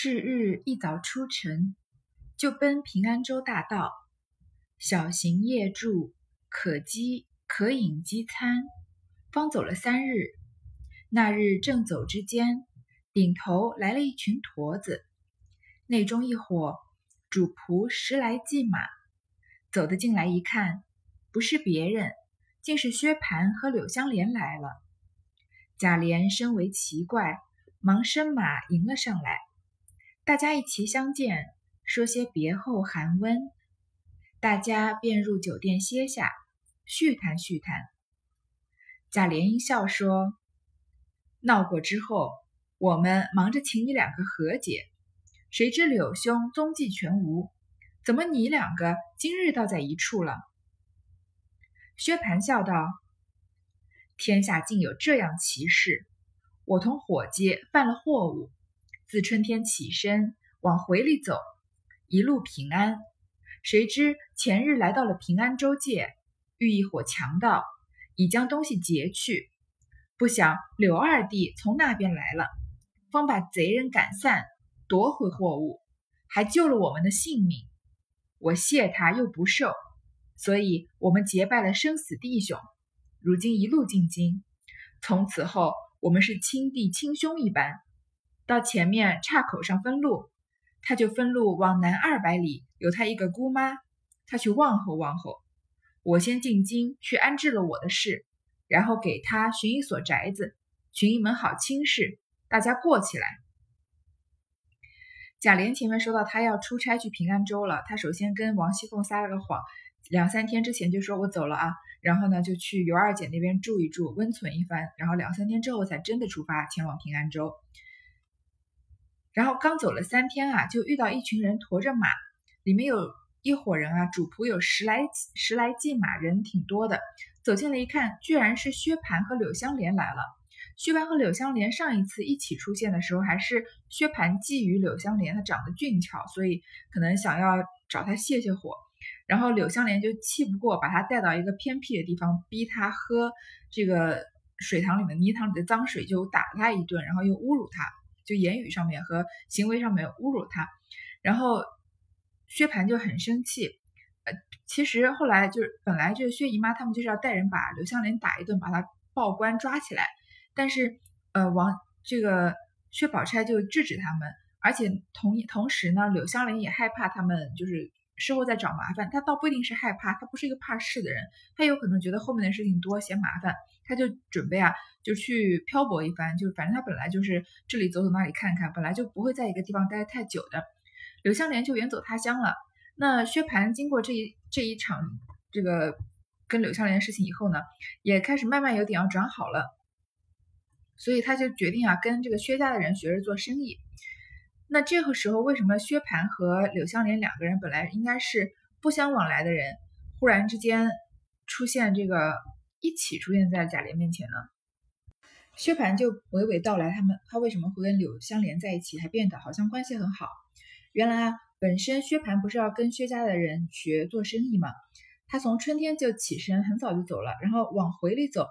是日一早出城，就奔平安州大道。小行夜住，可饥可饮饥餐。方走了三日，那日正走之间，顶头来了一群驼子，内中一伙主仆十来骑马，走得进来一看，不是别人，竟是薛蟠和柳香莲来了。贾琏深为奇怪，忙升马迎了上来。大家一齐相见，说些别后寒温，大家便入酒店歇下，叙谈叙谈。贾琏一笑说：“闹过之后，我们忙着请你两个和解，谁知柳兄踪迹全无，怎么你两个今日倒在一处了？”薛蟠笑道：“天下竟有这样奇事！我同伙计犯了货物。”自春天起身往回里走，一路平安。谁知前日来到了平安州界，遇一伙强盗，已将东西劫去。不想柳二弟从那边来了，方把贼人赶散，夺回货物，还救了我们的性命。我谢他又不受，所以我们结拜了生死弟兄。如今一路进京，从此后我们是亲弟亲兄一般。到前面岔口上分路，他就分路往南二百里，有他一个姑妈，他去望候望候。我先进京去安置了我的事，然后给他寻一所宅子，寻一门好亲事，大家过起来。贾琏前面说到他要出差去平安州了，他首先跟王熙凤撒了个谎，两三天之前就说我走了啊，然后呢就去尤二姐那边住一住，温存一番，然后两三天之后才真的出发前往平安州。然后刚走了三天啊，就遇到一群人驮着马，里面有一伙人啊，主仆有十来十来骑马，人挺多的。走进来一看，居然是薛蟠和柳湘莲来了。薛蟠和柳湘莲上一次一起出现的时候，还是薛蟠觊觎柳湘莲，她长得俊俏，所以可能想要找她泄泄火。然后柳湘莲就气不过，把她带到一个偏僻的地方，逼她喝这个水塘里面泥塘里的脏水，就打了她一顿，然后又侮辱她。就言语上面和行为上面侮辱他，然后薛蟠就很生气。呃，其实后来就是本来就是薛姨妈他们就是要带人把柳湘莲打一顿，把她报官抓起来。但是呃王这个薛宝钗就制止他们，而且同同时呢，柳湘莲也害怕他们就是事后再找麻烦。他倒不一定是害怕，他不是一个怕事的人，他有可能觉得后面的事情多嫌麻烦，他就准备啊。就去漂泊一番，就反正他本来就是这里走走那里看看，本来就不会在一个地方待太久的。柳香莲就远走他乡了。那薛蟠经过这一这一场这个跟柳香莲的事情以后呢，也开始慢慢有点要转好了，所以他就决定啊跟这个薛家的人学着做生意。那这个时候为什么薛蟠和柳香莲两个人本来应该是不相往来的人，忽然之间出现这个一起出现在贾琏面前呢？薛蟠就娓娓道来，他们他为什么会跟柳香莲在一起，还变得好像关系很好。原来啊，本身薛蟠不是要跟薛家的人学做生意嘛，他从春天就起身，很早就走了，然后往回里走，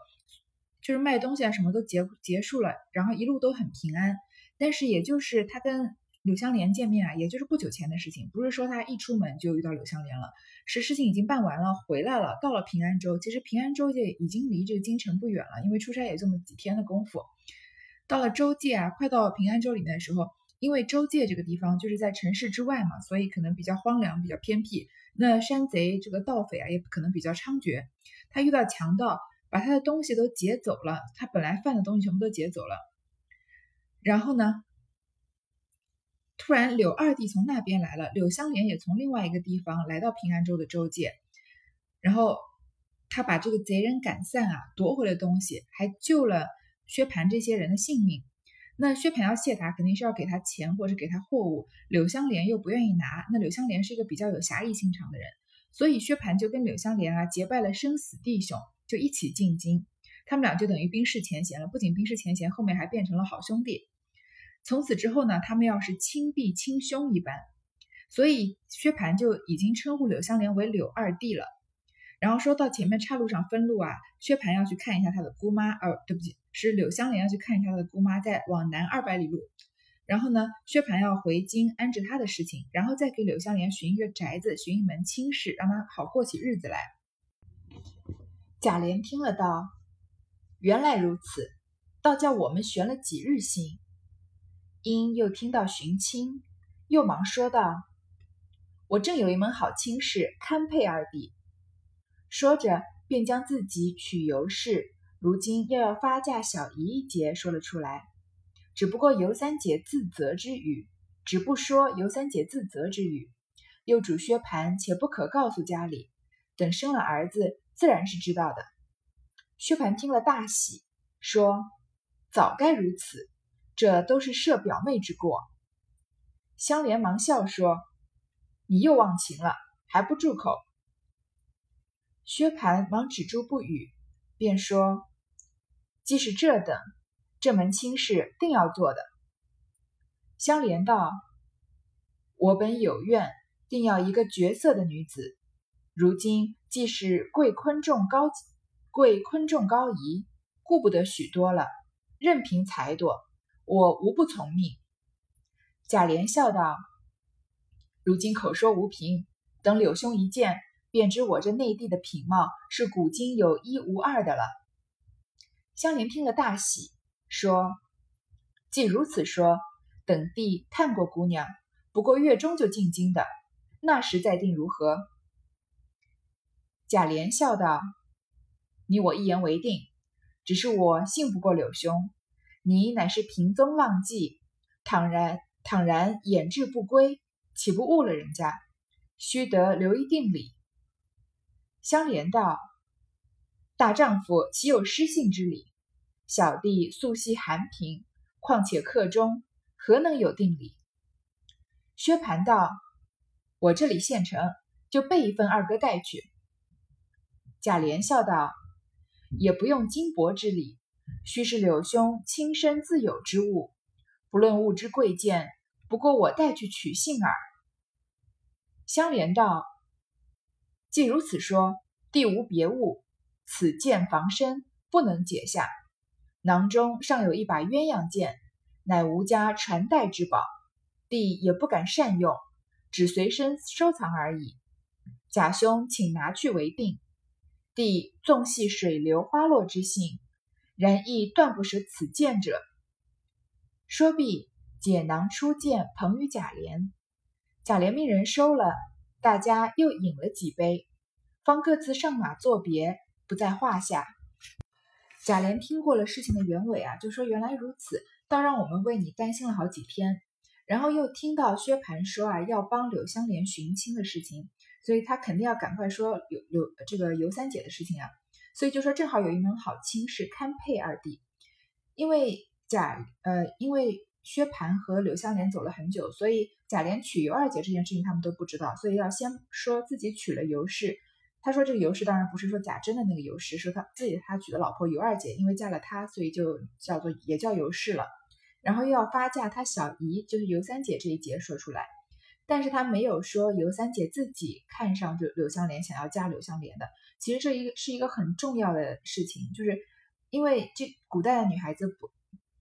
就是卖东西啊，什么都结结束了，然后一路都很平安。但是也就是他跟柳香莲见面啊，也就是不久前的事情，不是说他一出门就遇到柳香莲了。是事情已经办完了，回来了，到了平安州。其实平安州界已经离这个京城不远了，因为出差也这么几天的功夫。到了州界啊，快到平安州里面的时候，因为州界这个地方就是在城市之外嘛，所以可能比较荒凉，比较偏僻。那山贼这个盗匪啊，也可能比较猖獗。他遇到强盗，把他的东西都劫走了，他本来犯的东西全部都劫走了。然后呢？突然，柳二弟从那边来了，柳香莲也从另外一个地方来到平安州的州界，然后他把这个贼人赶散啊，夺回了东西，还救了薛蟠这些人的性命。那薛蟠要谢他，肯定是要给他钱或者给他货物，柳香莲又不愿意拿。那柳香莲是一个比较有侠义心肠的人，所以薛蟠就跟柳香莲啊结拜了生死弟兄，就一起进京。他们俩就等于冰释前嫌了，不仅冰释前嫌，后面还变成了好兄弟。从此之后呢，他们要是亲弟亲兄一般，所以薛蟠就已经称呼柳香莲为柳二弟了。然后说到前面岔路上分路啊，薛蟠要去看一下他的姑妈，呃，对不起，是柳香莲要去看一下他的姑妈，在往南二百里路，然后呢，薛蟠要回京安置他的事情，然后再给柳湘莲寻一个宅子，寻一门亲事，让他好过起日子来。贾琏听了道：“原来如此，倒叫我们悬了几日心。”因又听到寻亲，又忙说道：“我正有一门好亲事，堪配二弟。”说着，便将自己娶尤氏，如今又要发嫁小姨一节说了出来。只不过尤三姐自责之语，只不说尤三姐自责之语，又嘱薛蟠且不可告诉家里，等生了儿子，自然是知道的。薛蟠听了大喜，说：“早该如此，这都是设表妹之过。”香莲忙笑说：“你又忘情了，还不住口？”薛蟠忙止住不语，便说：“既是这等。”这门亲事定要做的。香莲道：“我本有愿，定要一个绝色的女子。如今既是贵坤重高贵坤重高仪，顾不得许多了，任凭裁夺，我无不从命。”贾琏笑道：“如今口说无凭，等柳兄一见，便知我这内地的品貌是古今有一无二的了。”香莲听了大喜。说：“既如此说，等弟探过姑娘，不过月中就进京的，那时再定如何？”贾琏笑道：“你我一言为定。只是我信不过柳兄，你乃是平宗浪迹，倘然倘然掩志不归，岂不误了人家？须得留一定礼。”香莲道：“大丈夫岂有失信之理？”小弟素系寒贫，况且客中，何能有定礼？薛蟠道：“我这里现成，就备一份二哥带去。”贾琏笑道：“也不用金帛之礼，须是柳兄亲身自有之物，不论物之贵贱，不过我带去取信耳。”香莲道：“既如此说，弟无别物，此剑防身，不能解下。”囊中尚有一把鸳鸯剑，乃吴家传代之宝，弟也不敢善用，只随身收藏而已。贾兄请拿去为定。弟纵系水流花落之性，然亦断不舍此剑者。说毕，解囊出剑，捧与贾琏。贾琏命人收了，大家又饮了几杯，方各自上马作别，不在话下。贾琏听过了事情的原委啊，就说原来如此，倒让我们为你担心了好几天。然后又听到薛蟠说啊，要帮柳湘莲寻亲的事情，所以他肯定要赶快说柳柳这个尤三姐的事情啊。所以就说正好有一门好亲事，堪配二弟。因为贾呃，因为薛蟠和柳湘莲走了很久，所以贾琏娶尤二姐这件事情他们都不知道，所以要先说自己娶了尤氏。他说：“这个尤氏当然不是说贾珍的那个尤氏，说他自己他娶的老婆尤二姐，因为嫁了他，所以就叫做也叫尤氏了。然后又要发嫁他小姨，就是尤三姐这一节说出来，但是他没有说尤三姐自己看上就柳湘莲，想要嫁柳湘莲的。其实这一个是一个很重要的事情，就是因为这古代的女孩子不，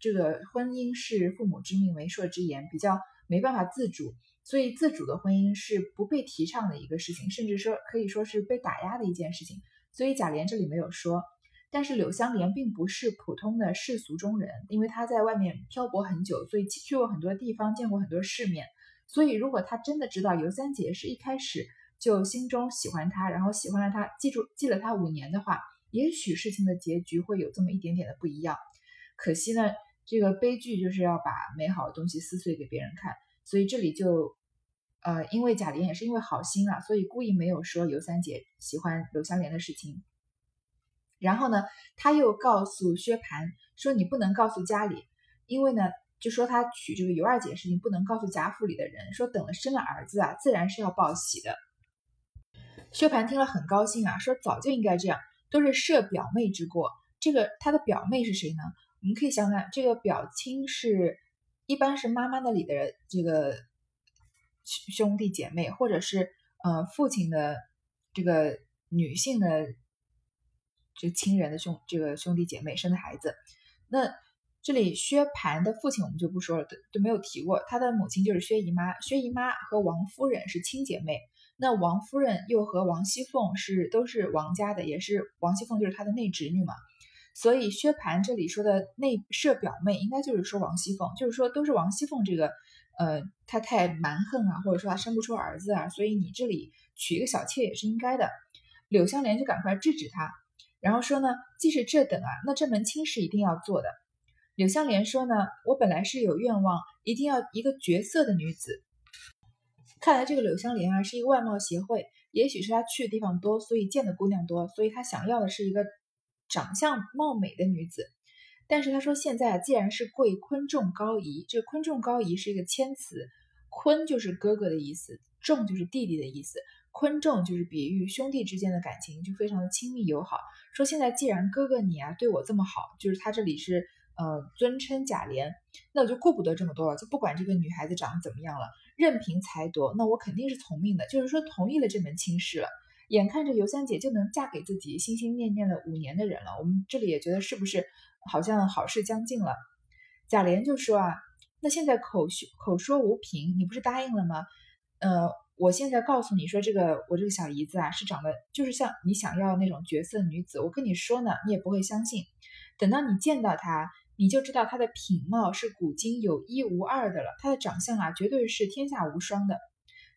这个婚姻是父母之命媒妁之言，比较没办法自主。”所以，自主的婚姻是不被提倡的一个事情，甚至说可以说是被打压的一件事情。所以贾琏这里没有说，但是柳湘莲并不是普通的世俗中人，因为她在外面漂泊很久，所以去过很多地方，见过很多世面。所以，如果她真的知道尤三姐是一开始就心中喜欢他，然后喜欢了他，记住记了他五年的话，也许事情的结局会有这么一点点的不一样。可惜呢，这个悲剧就是要把美好的东西撕碎给别人看。所以这里就，呃，因为贾琏也是因为好心啊，所以故意没有说尤三姐喜欢柳湘莲的事情。然后呢，他又告诉薛蟠说：“你不能告诉家里，因为呢，就说他娶这个尤二姐的事情不能告诉贾府里的人，说等了生了儿子啊，自然是要报喜的。”薛蟠听了很高兴啊，说：“早就应该这样，都是设表妹之过。这个他的表妹是谁呢？我们可以想想，这个表亲是。”一般是妈妈那里的这个兄弟姐妹，或者是呃父亲的这个女性的这亲人的兄这个兄弟姐妹生的孩子，那这里薛蟠的父亲我们就不说了，都都没有提过。他的母亲就是薛姨妈，薛姨妈和王夫人是亲姐妹。那王夫人又和王熙凤是都是王家的，也是王熙凤就是她的内侄女嘛。所以薛蟠这里说的内设表妹，应该就是说王熙凤，就是说都是王熙凤这个，呃，她太蛮横啊，或者说她生不出儿子啊，所以你这里娶一个小妾也是应该的。柳湘莲就赶快制止他，然后说呢，既是这等啊，那这门亲事一定要做的。柳湘莲说呢，我本来是有愿望，一定要一个绝色的女子。看来这个柳湘莲啊，是一个外貌协会，也许是他去的地方多，所以见的姑娘多，所以他想要的是一个长相貌美的女子。但是他说现在啊既然是贵坤仲高仪，这坤仲高仪是一个谦词，坤就是哥哥的意思，仲就是弟弟的意思。昆仲就是比喻兄弟之间的感情就非常的亲密友好。说现在既然哥哥你啊对我这么好，就是他这里是呃尊称贾琏，那我就顾不得这么多了，就不管这个女孩子长得怎么样了，任凭裁夺，那我肯定是从命的，就是说同意了这门亲事了。眼看着尤三姐就能嫁给自己心心念念了五年的人了，我们这里也觉得是不是好像好事将近了？贾琏就说啊，那现在口口说无凭，你不是答应了吗？呃。我现在告诉你说，这个我这个小姨子啊，是长得就是像你想要那种绝色女子。我跟你说呢，你也不会相信。等到你见到她，你就知道她的品貌是古今有一无二的了。她的长相啊，绝对是天下无双的。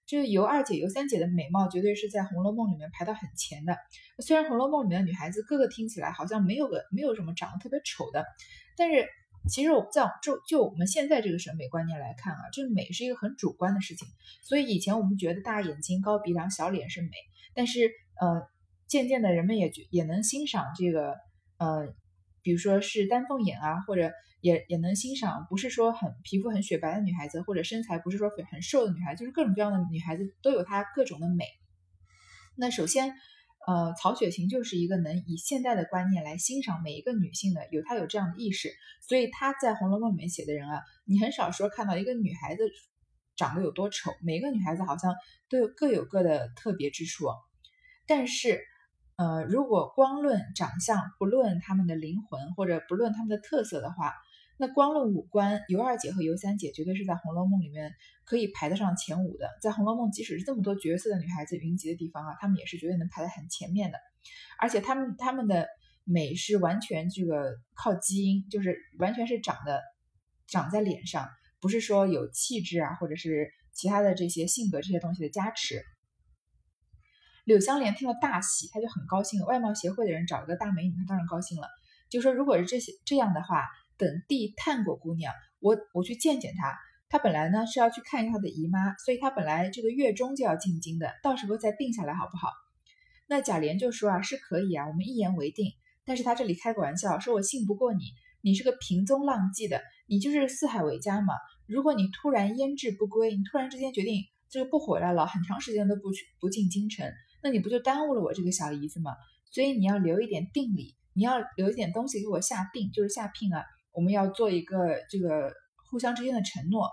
这个尤二姐、尤三姐的美貌，绝对是在《红楼梦》里面排到很前的。虽然《红楼梦》里面的女孩子个个听起来好像没有个没有什么长得特别丑的，但是。其实我不知道，就就我们现在这个审美观念来看啊，这个美是一个很主观的事情。所以以前我们觉得大眼睛、高鼻梁、小脸是美，但是呃，渐渐的人们也也能欣赏这个呃，比如说是丹凤眼啊，或者也也能欣赏，不是说很皮肤很雪白的女孩子，或者身材不是说很瘦的女孩，就是各种各样的女孩子都有她各种的美。那首先。呃，曹雪芹就是一个能以现代的观念来欣赏每一个女性的，有他有这样的意识，所以他在《红楼梦》里面写的人啊，你很少说看到一个女孩子长得有多丑，每个女孩子好像都有各有各的特别之处。但是，呃，如果光论长相，不论她们的灵魂，或者不论她们的特色的话。那光论五官，尤二姐和尤三姐绝对是在《红楼梦》里面可以排得上前五的。在《红楼梦》，即使是这么多角色的女孩子云集的地方啊，她们也是绝对能排在很前面的。而且她们她们的美是完全这个靠基因，就是完全是长的长在脸上，不是说有气质啊，或者是其他的这些性格这些东西的加持。柳湘莲听了大喜，她就很高兴。外貌协会的人找一个大美女，她当然高兴了。就说如果是这些这样的话。等地探果姑娘，我我去见见她。她本来呢是要去看一下她的姨妈，所以她本来这个月中就要进京的，到时候再定下来好不好？那贾琏就说啊，是可以啊，我们一言为定。但是他这里开个玩笑，说我信不过你，你是个平踪浪迹的，你就是四海为家嘛。如果你突然腌制不归，你突然之间决定这个不回来了，很长时间都不去不进京城，那你不就耽误了我这个小姨子吗？所以你要留一点定礼，你要留一点东西给我下定，就是下聘啊。我们要做一个这个互相之间的承诺。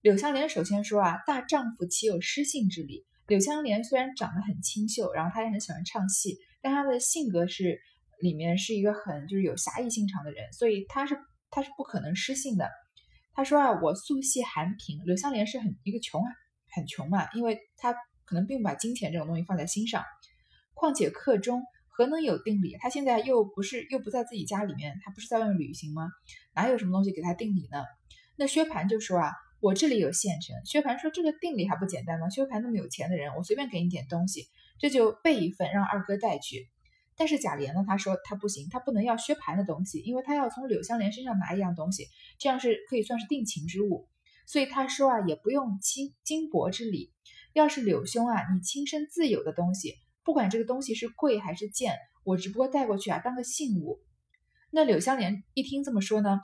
柳湘莲首先说啊，大丈夫岂有失信之理？柳湘莲虽然长得很清秀，然后她也很喜欢唱戏，但她的性格是里面是一个很就是有侠义心肠的人，所以她是她是不可能失信的。她说啊，我素系寒贫。柳湘莲是很一个穷很穷嘛，因为她可能并不把金钱这种东西放在心上，况且客中。何能有定理？他现在又不是又不在自己家里面，他不是在外面旅行吗？哪有什么东西给他定理呢？那薛蟠就说啊，我这里有现成。薛蟠说这个定理还不简单吗？薛蟠那么有钱的人，我随便给你点东西，这就备一份让二哥带去。但是贾琏呢，他说他不行，他不能要薛蟠的东西，因为他要从柳湘莲身上拿一样东西，这样是可以算是定情之物。所以他说啊，也不用金金帛之礼，要是柳兄啊，你亲身自有的东西。不管这个东西是贵还是贱，我只不过带过去啊，当个信物。那柳湘莲一听这么说呢，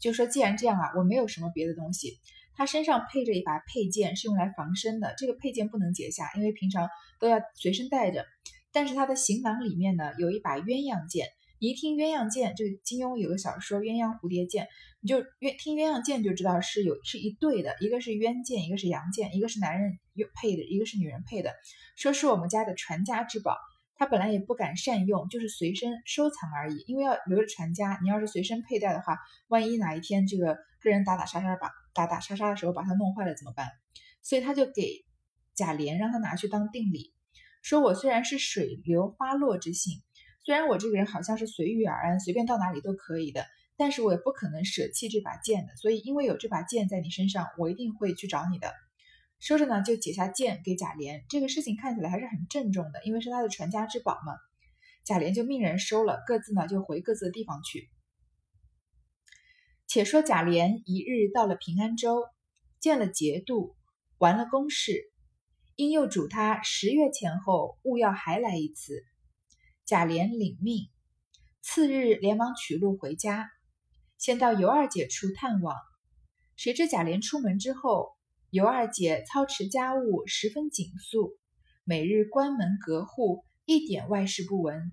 就说：“既然这样啊，我没有什么别的东西。他身上配着一把佩剑，是用来防身的。这个佩剑不能解下，因为平常都要随身带着。但是他的行囊里面呢，有一把鸳鸯剑。你一听鸳鸯剑，这个金庸有个小说《鸳鸯蝴蝶剑》。”你就鸳听鸳鸯剑就知道是有是一对的，一个是鸳剑，一个是阳剑，一个是男人配的，一个是女人配的。说是我们家的传家之宝，他本来也不敢善用，就是随身收藏而已，因为要留着传家。你要是随身佩戴的话，万一哪一天这个跟人打打杀杀把打打杀杀的时候把它弄坏了怎么办？所以他就给贾琏让他拿去当定礼，说我虽然是水流花落之性，虽然我这个人好像是随遇而安，随便到哪里都可以的，但是我也不可能舍弃这把剑的。所以因为有这把剑在你身上，我一定会去找你的。说着呢，就解下剑给贾琏。这个事情看起来还是很郑重的，因为是他的传家之宝嘛。贾琏就命人收了，各自呢就回各自的地方去。且说贾琏一日到了平安州，见了节度，完了公事，因又嘱他十月前后务要还来一次。贾琏领命，次日连忙取路回家，先到尤二姐处探望。谁知贾琏出门之后。尤二姐操持家务十分紧肃，每日关门隔户，一点外事不闻。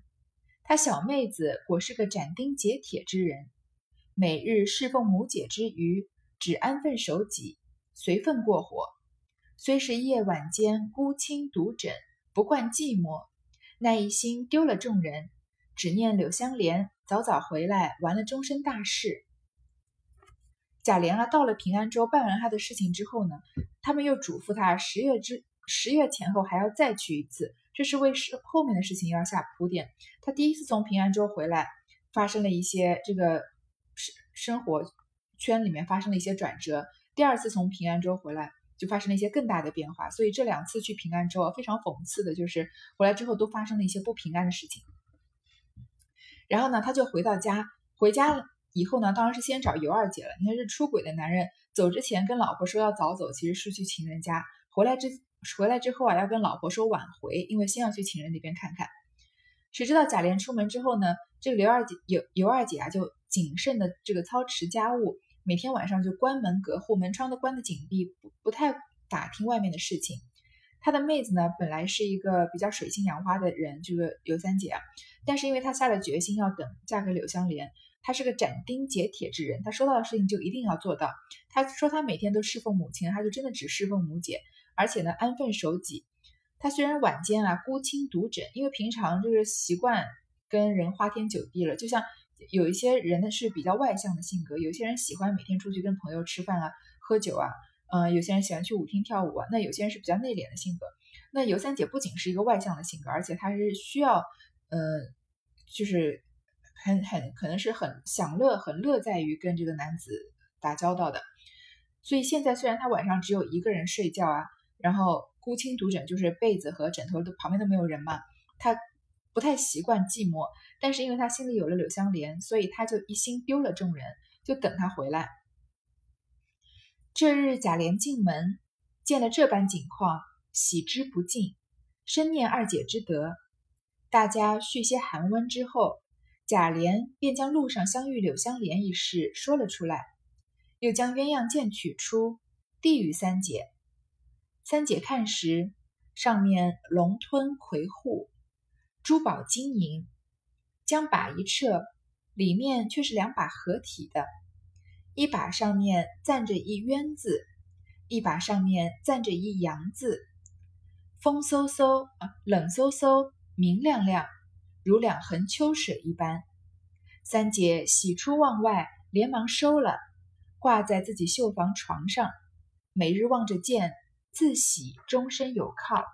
她小妹子果是个斩钉截铁之人，每日侍奉母姐之余，只安分守己，随分过活。虽是夜晚间孤清独枕，不惯寂寞，那一心丢了众人，只念柳香莲早早回来，完了终身大事。贾琏啊，到了平安州办完他的事情之后呢，他们又嘱咐他十月之十月前后还要再去一次，这是为事后面的事情要下铺垫。他第一次从平安州回来，发生了一些这个生生活圈里面发生了一些转折；第二次从平安州回来，就发生了一些更大的变化。所以这两次去平安州非常讽刺的就是回来之后都发生了一些不平安的事情。然后呢，他就回到家，回家了。以后呢，当然是先找尤二姐了。你看，这出轨的男人走之前跟老婆说要早走，其实是去情人家；回来之回来之后啊，要跟老婆说晚回，因为先要去情人那边看看。谁知道贾琏出门之后呢，这个刘二姐尤尤二姐啊，就谨慎的这个操持家务，每天晚上就关门隔户，门窗都关得紧闭，不不太打听外面的事情。她的妹子呢，本来是一个比较水性杨花的人，这个尤三姐啊，但是因为她下了决心要等嫁给柳香莲。他是个斩钉截铁之人，他说到的事情就一定要做到。他说他每天都侍奉母亲，他就真的只侍奉母姐，而且呢安分守己。他虽然晚间啊孤清独枕，因为平常就是习惯跟人花天酒地了。就像有一些人呢是比较外向的性格，有些人喜欢每天出去跟朋友吃饭啊、喝酒啊，嗯，有些人喜欢去舞厅跳舞啊。那有些人是比较内敛的性格。那尤三姐不仅是一个外向的性格，而且她是需要，呃，就是。很很可能是很享乐，很乐在于跟这个男子打交道的。所以现在虽然他晚上只有一个人睡觉啊，然后孤清独枕，就是被子和枕头都旁边都没有人嘛，他不太习惯寂寞。但是因为他心里有了柳香莲，所以他就一心丢了众人，就等他回来。这日贾琏进门，见了这般景况，喜之不尽，深念二姐之德。大家叙些寒温之后。贾琏便将路上相遇柳香莲一事说了出来，又将鸳鸯剑取出，递与三姐。三姐看时，上面龙吞魁护，珠宝金银，将把一撤，里面却是两把合体的，一把上面暂着一鸳字，一把上面暂着一阳字，风飕飕啊，冷飕飕，明亮亮。如两横秋水一般，三姐喜出望外，连忙收了，挂在自己绣房床上。每日望着剑，自喜终身有靠。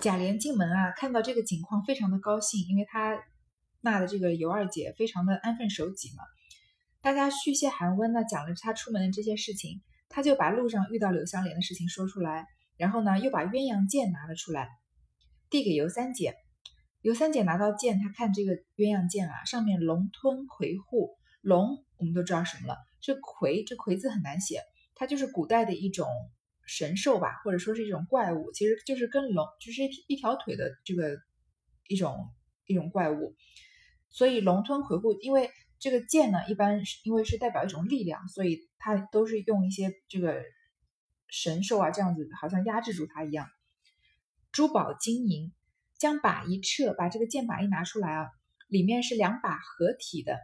贾琏进门啊，看到这个景况，非常的高兴，因为他纳的这个尤二姐非常的安分守己嘛。大家续些寒温呢，讲了他出门的这些事情，他就把路上遇到柳香莲的事情说出来，然后呢，又把鸳鸯剑拿了出来，递给尤三姐。尤三姐拿到剑，她看这个鸳鸯剑啊，上面龙吞魁笏，龙我们都知道什么了，这魁这魁字很难写，它就是古代的一种神兽吧，或者说是一种怪物，其实就是跟龙就是一条腿的这个一种一种怪物，所以龙吞魁笏，因为这个剑呢，一般是因为是代表一种力量，所以它都是用一些这个神兽啊这样子，好像压制住它一样，珠宝金银。将把一撤，把这个剑把一拿出来啊，里面是两把合体的，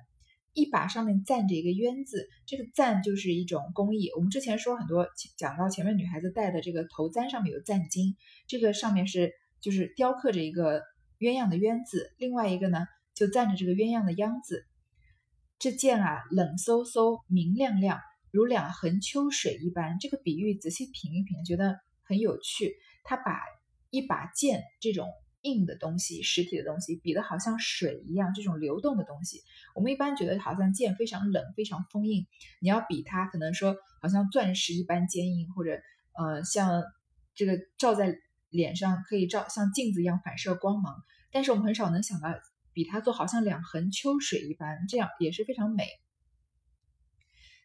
一把上面赞着一个鸳字，这个赞就是一种工艺。我们之前说很多讲到前面女孩子戴的这个头簪上面有赞金，这个上面是就是雕刻着一个鸳鸯的鸳字，另外一个呢就赞着这个鸳鸯的鸯字。这剑啊，冷飕飕，明亮亮，如两横秋水一般。这个比喻仔细品一品，觉得很有趣。他把一把剑这种硬的东西、实体的东西，比的好像水一样，这种流动的东西。我们一般觉得好像剑非常冷、非常锋硬，你要比它，可能说好像钻石一般坚硬，或者呃像这个照在脸上可以照像镜子一样反射光芒。但是我们很少能想到。比它做好像两横秋水一般，这样也是非常美。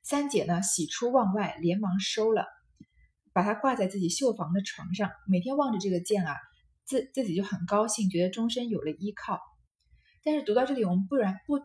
三姐呢，喜出望外，连忙收了，把它挂在自己绣房的床上，每天望着这个剑啊，自自己就很高兴，觉得终身有了依靠。但是读到这里，我们不然不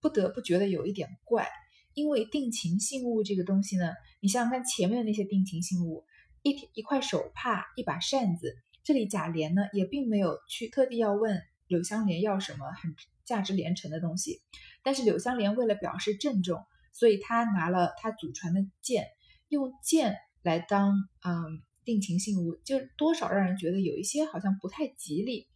不得不觉得有一点怪，因为定情信物这个东西呢，你想想看前面的那些定情信物，一一块手帕，一把扇子，这里贾琏呢也并没有去特地要问。柳湘莲要什么很价值连城的东西，但是柳湘莲为了表示郑重，所以他拿了他祖传的剑，用剑来当嗯定情信物，就多少让人觉得有一些好像不太吉利，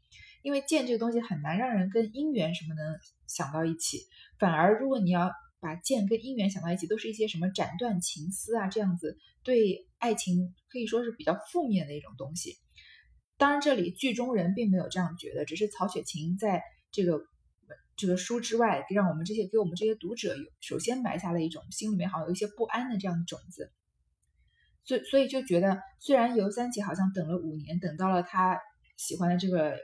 因为剑这个东西很难让人跟姻缘什么能想到一起，反而如果你要把剑跟姻缘想到一起，都是一些什么斩断情丝啊这样子，对爱情可以说是比较负面的一种东西。当然，这里剧中人并没有这样觉得，只是曹雪芹在这个这个书之外，让我们这些给我们这些读者有首先埋下了一种心里面好像有一些不安的这样的种子，所以所以就觉得，虽然尤三姐好像等了五年，等到了她喜欢的这个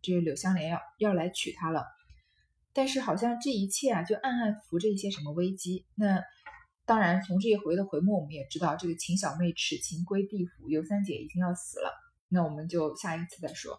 这个柳湘莲要要来娶她了，但是好像这一切啊，就暗暗浮着一些什么危机。那当然，从这一回的回目，我们也知道，这个秦小妹耻情归地府，尤三姐已经要死了。那我们就下一次再说。